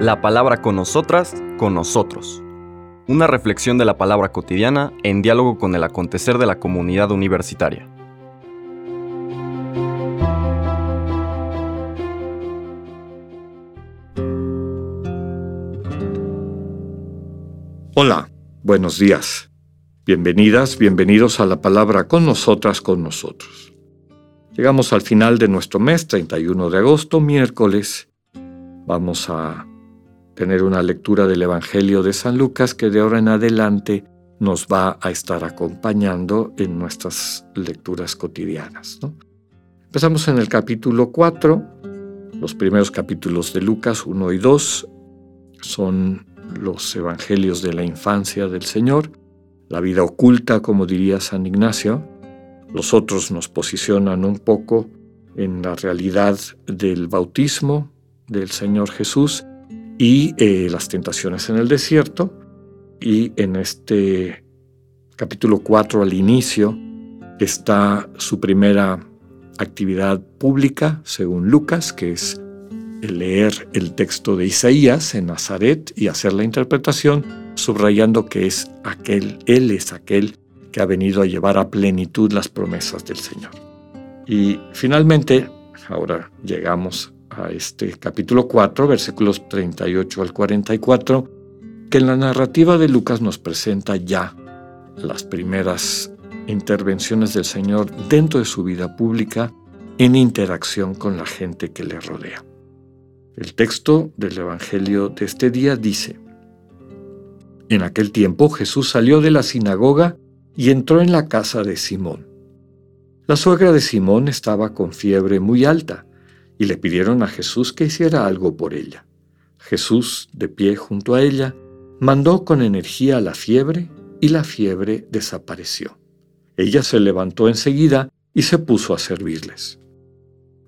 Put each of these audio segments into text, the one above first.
La palabra con nosotras, con nosotros. Una reflexión de la palabra cotidiana en diálogo con el acontecer de la comunidad universitaria. Hola, buenos días. Bienvenidas, bienvenidos a la palabra con nosotras, con nosotros. Llegamos al final de nuestro mes, 31 de agosto, miércoles. Vamos a tener una lectura del Evangelio de San Lucas que de ahora en adelante nos va a estar acompañando en nuestras lecturas cotidianas. Empezamos en el capítulo 4. Los primeros capítulos de Lucas 1 y 2 son los evangelios de la infancia del Señor la vida oculta, como diría San Ignacio. Los otros nos posicionan un poco en la realidad del bautismo del Señor Jesús y eh, las tentaciones en el desierto. Y en este capítulo 4 al inicio está su primera actividad pública, según Lucas, que es leer el texto de Isaías en Nazaret y hacer la interpretación subrayando que es aquel, Él es aquel que ha venido a llevar a plenitud las promesas del Señor. Y finalmente, ahora llegamos a este capítulo 4, versículos 38 al 44, que en la narrativa de Lucas nos presenta ya las primeras intervenciones del Señor dentro de su vida pública en interacción con la gente que le rodea. El texto del Evangelio de este día dice, en aquel tiempo Jesús salió de la sinagoga y entró en la casa de Simón. La suegra de Simón estaba con fiebre muy alta y le pidieron a Jesús que hiciera algo por ella. Jesús, de pie junto a ella, mandó con energía la fiebre y la fiebre desapareció. Ella se levantó enseguida y se puso a servirles.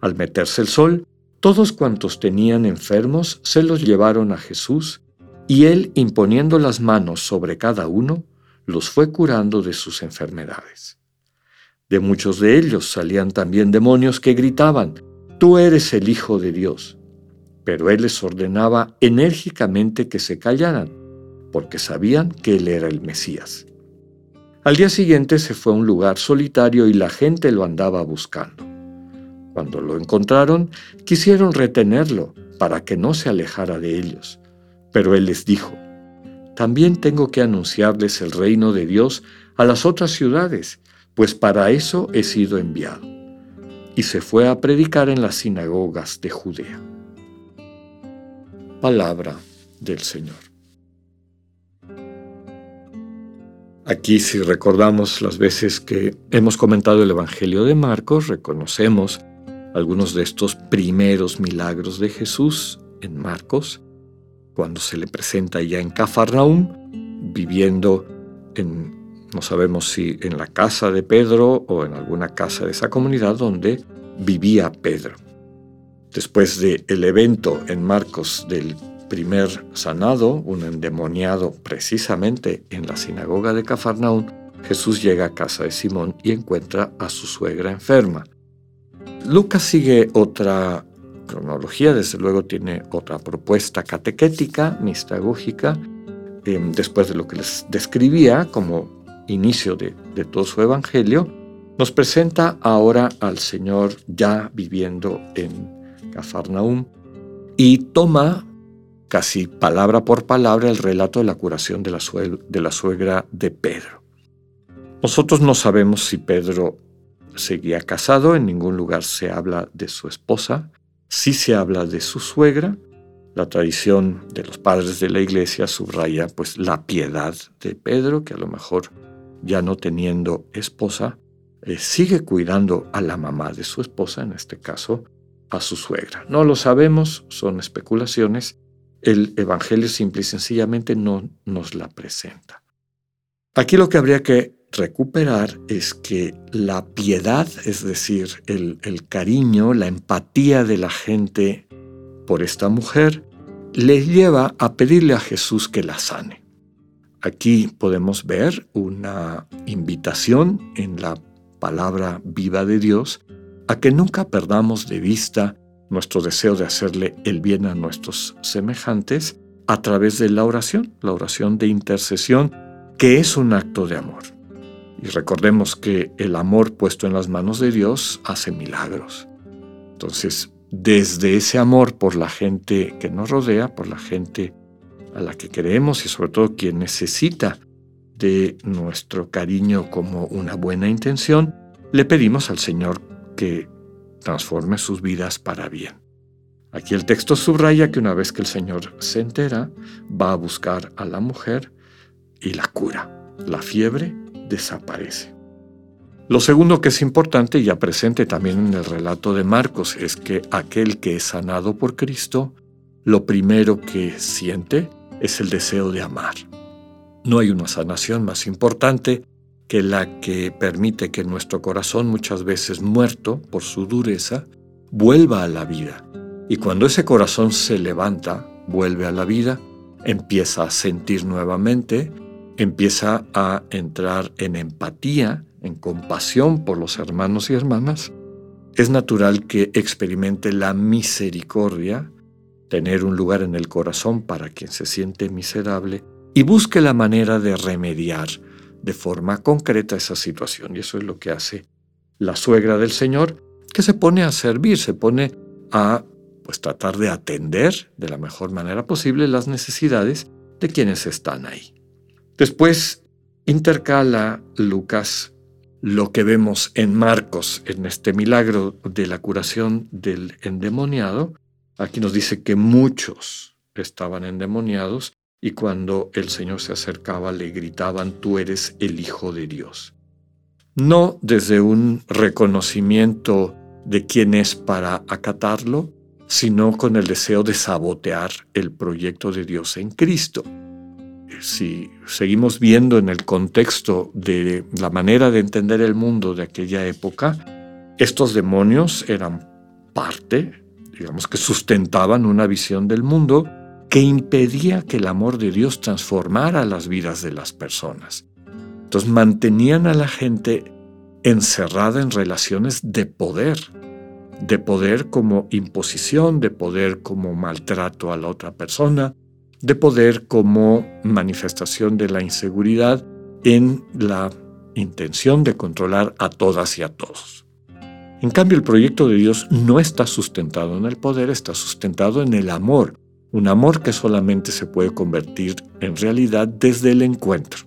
Al meterse el sol, todos cuantos tenían enfermos se los llevaron a Jesús y él, imponiendo las manos sobre cada uno, los fue curando de sus enfermedades. De muchos de ellos salían también demonios que gritaban, Tú eres el Hijo de Dios. Pero él les ordenaba enérgicamente que se callaran, porque sabían que él era el Mesías. Al día siguiente se fue a un lugar solitario y la gente lo andaba buscando. Cuando lo encontraron, quisieron retenerlo para que no se alejara de ellos pero él les dijo, también tengo que anunciarles el reino de Dios a las otras ciudades, pues para eso he sido enviado. Y se fue a predicar en las sinagogas de Judea. Palabra del Señor. Aquí si recordamos las veces que hemos comentado el Evangelio de Marcos, reconocemos algunos de estos primeros milagros de Jesús en Marcos, cuando se le presenta ya en Cafarnaum, viviendo en, no sabemos si en la casa de Pedro o en alguna casa de esa comunidad donde vivía Pedro. Después del el evento en Marcos del primer sanado, un endemoniado precisamente en la sinagoga de Cafarnaum, Jesús llega a casa de Simón y encuentra a su suegra enferma. Lucas sigue otra cronología, desde luego tiene otra propuesta catequética, mistagógica, em, después de lo que les describía como inicio de, de todo su evangelio, nos presenta ahora al Señor ya viviendo en Cafarnaum y toma casi palabra por palabra el relato de la curación de la, de la suegra de Pedro. Nosotros no sabemos si Pedro seguía casado, en ningún lugar se habla de su esposa, si se habla de su suegra, la tradición de los padres de la iglesia subraya pues la piedad de Pedro, que a lo mejor ya no teniendo esposa, eh, sigue cuidando a la mamá de su esposa, en este caso a su suegra. No lo sabemos, son especulaciones. El Evangelio simple y sencillamente no nos la presenta. Aquí lo que habría que recuperar es que la piedad, es decir, el, cariño, la empatía de la gente por esta mujer, le lleva a pedirle a Jesús que la sane. Aquí podemos ver una invitación en la palabra viva de Dios a que nunca perdamos de vista nuestro deseo de hacerle el bien a nuestros semejantes a través de la oración, la oración de intercesión, que es un acto de amor. Y recordemos que el amor puesto en las manos de Dios hace milagros. Entonces, desde ese amor por la gente que nos rodea, por la gente a la que queremos y sobre todo quien necesita de nuestro cariño como una buena intención, le pedimos al Señor que transforme sus vidas para bien. Aquí el texto subraya que una vez que el Señor se entera, va a buscar a la mujer y la cura. La fiebre desaparece. Lo segundo que es importante, ya presente también en el relato de Marcos, es que aquel que es sanado por Cristo, lo primero que siente es el deseo de amar. No hay una sanación más importante que la que permite que nuestro corazón, muchas veces muerto por su dureza, vuelva a la vida. Y cuando ese corazón se levanta, vuelve a la vida, empieza a sentir nuevamente, empieza a entrar en empatía, en compasión por los hermanos y hermanas, es natural que experimente la misericordia, tener un lugar en el corazón para quien se siente miserable y busque la manera de remediar de forma concreta esa situación. Y eso es lo que hace la suegra del Señor, que se pone a servir, se pone a pues tratar de atender de la mejor manera posible las necesidades de quienes están ahí. Después intercala Lucas lo que vemos en Marcos, en este milagro de la curación del endemoniado. Aquí nos dice que muchos estaban endemoniados y cuando el Señor se acercaba le gritaban, tú eres el Hijo de Dios. No desde un reconocimiento de quién es para acatarlo, sino con el deseo de sabotear el proyecto de Dios en Cristo. Si seguimos viendo en el contexto de la manera de entender el mundo de aquella época, estos demonios eran parte, digamos que sustentaban una visión del mundo que impedía que el amor de Dios transformara las vidas de las personas. Entonces mantenían a la gente encerrada en relaciones de poder, de poder como imposición, de poder como maltrato a la otra persona, de poder como manifestación de la inseguridad en la intención de controlar a todas y a todos. En cambio, el proyecto de Dios no está sustentado en el poder, está sustentado en el amor, un amor que solamente se puede convertir en realidad desde el encuentro.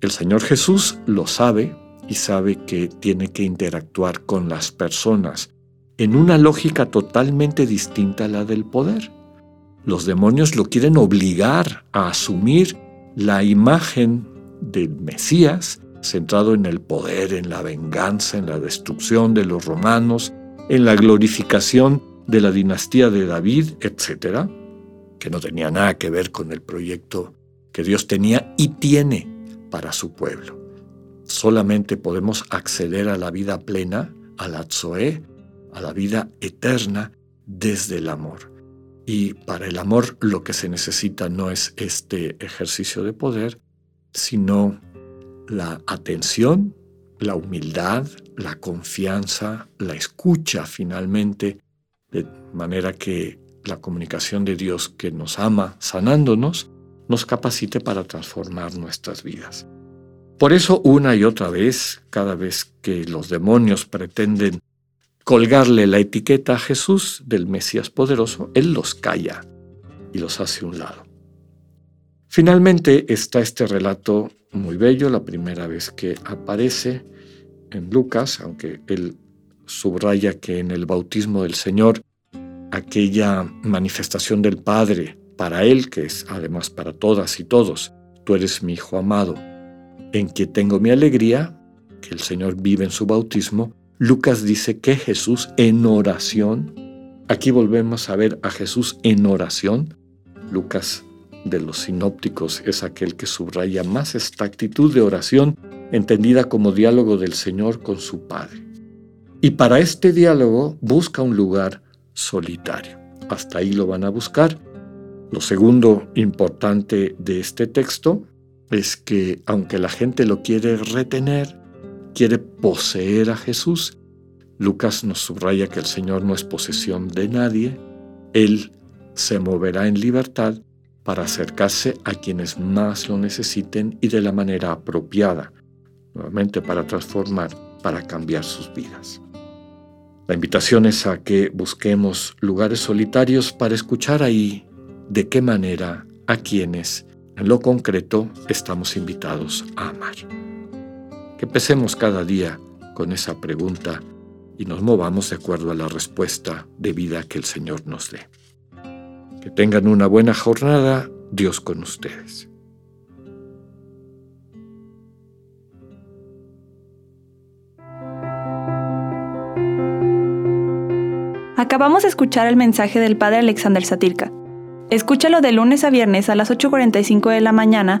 El Señor Jesús lo sabe y sabe que tiene que interactuar con las personas en una lógica totalmente distinta a la del poder. Los demonios lo quieren obligar a asumir la imagen del Mesías centrado en el poder, en la venganza, en la destrucción de los romanos, en la glorificación de la dinastía de David, etc., que no tenía nada que ver con el proyecto que Dios tenía y tiene para su pueblo. Solamente podemos acceder a la vida plena, a la Zoe, a la vida eterna desde el amor. Y para el amor lo que se necesita no es este ejercicio de poder, sino la atención, la humildad, la confianza, la escucha finalmente, de manera que la comunicación de Dios que nos ama sanándonos nos capacite para transformar nuestras vidas. Por eso una y otra vez, cada vez que los demonios pretenden colgarle la etiqueta a Jesús del Mesías poderoso, Él los calla y los hace un lado. Finalmente está este relato muy bello, la primera vez que aparece en Lucas, aunque él subraya que en el bautismo del Señor, aquella manifestación del Padre para Él, que es además para todas y todos, tú eres mi Hijo amado, en que tengo mi alegría, que el Señor vive en su bautismo, Lucas dice que Jesús en oración, aquí volvemos a ver a Jesús en oración, Lucas de los sinópticos es aquel que subraya más esta actitud de oración entendida como diálogo del Señor con su Padre. Y para este diálogo busca un lugar solitario. Hasta ahí lo van a buscar. Lo segundo importante de este texto es que aunque la gente lo quiere retener, quiere poseer a Jesús, Lucas nos subraya que el Señor no es posesión de nadie, Él se moverá en libertad para acercarse a quienes más lo necesiten y de la manera apropiada, nuevamente para transformar, para cambiar sus vidas. La invitación es a que busquemos lugares solitarios para escuchar ahí de qué manera a quienes en lo concreto estamos invitados a amar. Empecemos cada día con esa pregunta y nos movamos de acuerdo a la respuesta de vida que el Señor nos dé. Que tengan una buena jornada, Dios con ustedes. Acabamos de escuchar el mensaje del Padre Alexander Satirka. Escúchalo de lunes a viernes a las 8.45 de la mañana